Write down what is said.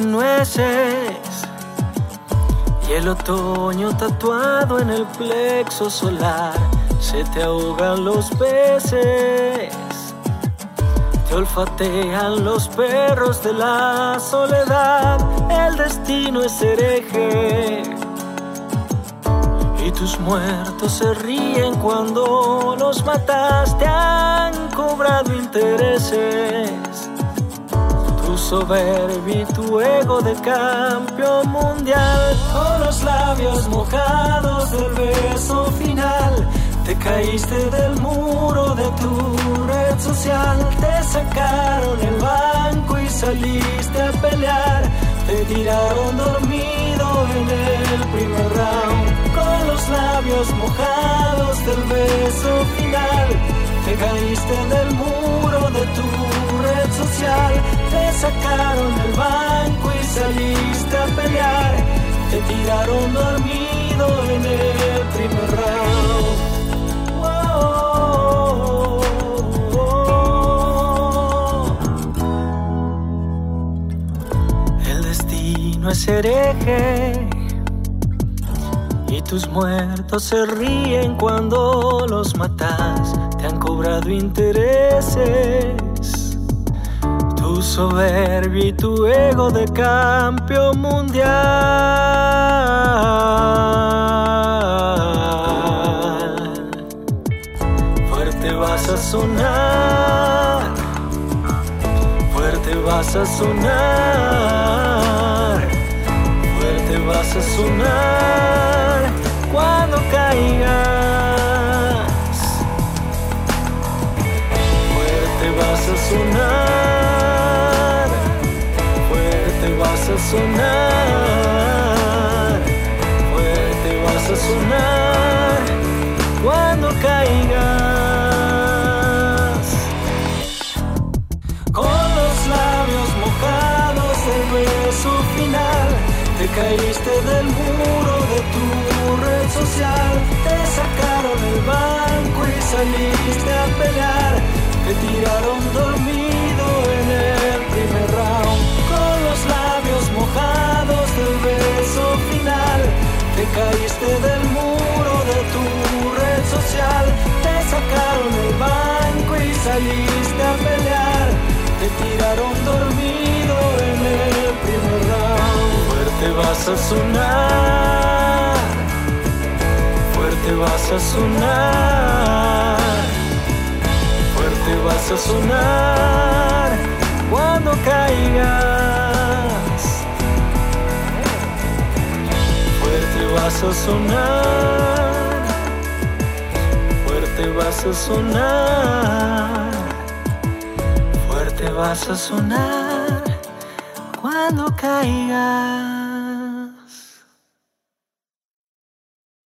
conoces. Y el otoño tatuado en el plexo solar, se te ahogan los peces. Te olfatean los perros de la soledad, el destino es hereje. Y tus muertos se ríen cuando los mataste, han cobrado intereses soberbia y tu ego de campeón mundial. Con los labios mojados del beso final, te caíste del muro de tu red social. Te sacaron el banco y saliste a pelear. Te tiraron dormido en el primer round. Con los labios mojados del beso final, te caíste del muro de tu social te sacaron del banco y saliste a pelear. Te tiraron dormido en el primer round. Destino es hereje y tus muertos se ríen cuando los matas. Te han cobrado intereses tu soberbia y tu ego de campeón mundial. Fuerte vas a sonar, fuerte vas a sonar, fuerte vas a sonar cuando caigas. Sonar, fuerte vas a sonar cuando caigas. Con los labios mojados del beso final, te caíste del muro de tu red social, te sacaron el banco y saliste a pelear, te tiraron dormido saliste a pelear. Te tiraron dormido en el primer round. Fuerte vas a sonar, fuerte vas a sonar, fuerte vas a sonar cuando caigas. vas a sonar, fuerte vas a sonar, fuerte vas a sonar cuando caiga.